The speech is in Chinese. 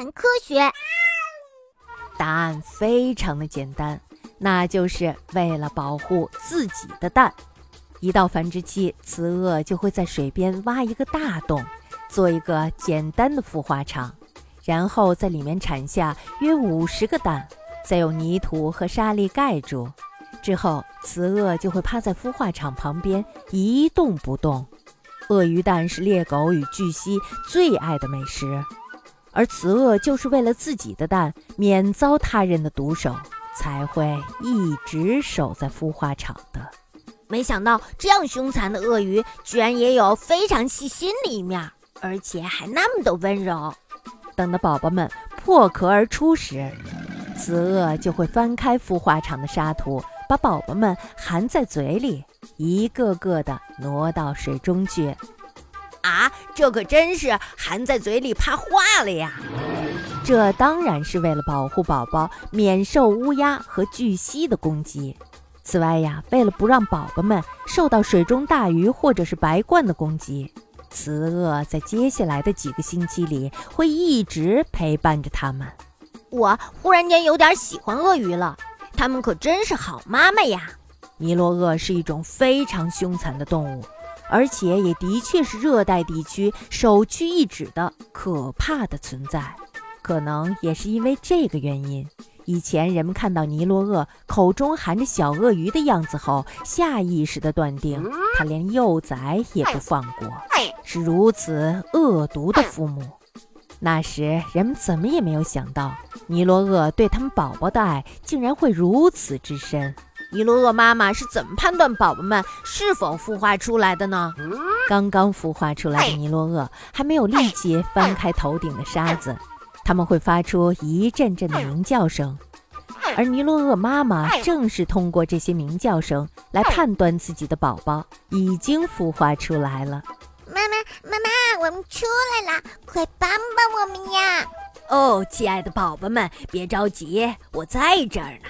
谈科学？答案非常的简单，那就是为了保护自己的蛋。一到繁殖期，雌鳄就会在水边挖一个大洞，做一个简单的孵化场，然后在里面产下约五十个蛋，再用泥土和沙粒盖住。之后，雌鳄就会趴在孵化场旁边一动不动。鳄鱼蛋是猎狗与巨蜥最爱的美食，而雌鳄就是为了自己的蛋免遭他人的毒手，才会一直守在孵化场的。没想到这样凶残的鳄鱼，居然也有非常细心的一面，而且还那么的温柔。等到宝宝们破壳而出时，雌鳄就会翻开孵化场的沙土，把宝宝们含在嘴里，一个个的挪到水中去。这可真是含在嘴里怕化了呀！这当然是为了保护宝宝免受乌鸦和巨蜥的攻击。此外呀，为了不让宝宝们受到水中大鱼或者是白鹳的攻击，雌鳄在接下来的几个星期里会一直陪伴着它们。我忽然间有点喜欢鳄鱼了，它们可真是好妈妈呀！尼罗鳄是一种非常凶残的动物，而且也的确是热带地区首屈一指的可怕的存在。可能也是因为这个原因。以前人们看到尼罗鳄口中含着小鳄鱼的样子后，下意识地断定它连幼崽也不放过，是如此恶毒的父母。那时人们怎么也没有想到，尼罗鳄对他们宝宝的爱竟然会如此之深。尼罗鳄妈妈是怎么判断宝宝们是否孵化出来的呢？刚刚孵化出来的尼罗鳄还没有力气翻开头顶的沙子。他们会发出一阵阵的鸣叫声，而尼罗鳄妈妈正是通过这些鸣叫声来判断自己的宝宝已经孵化出来了。妈妈，妈妈，我们出来了，快帮帮我们呀！哦，亲爱的宝宝们，别着急，我在这儿呢。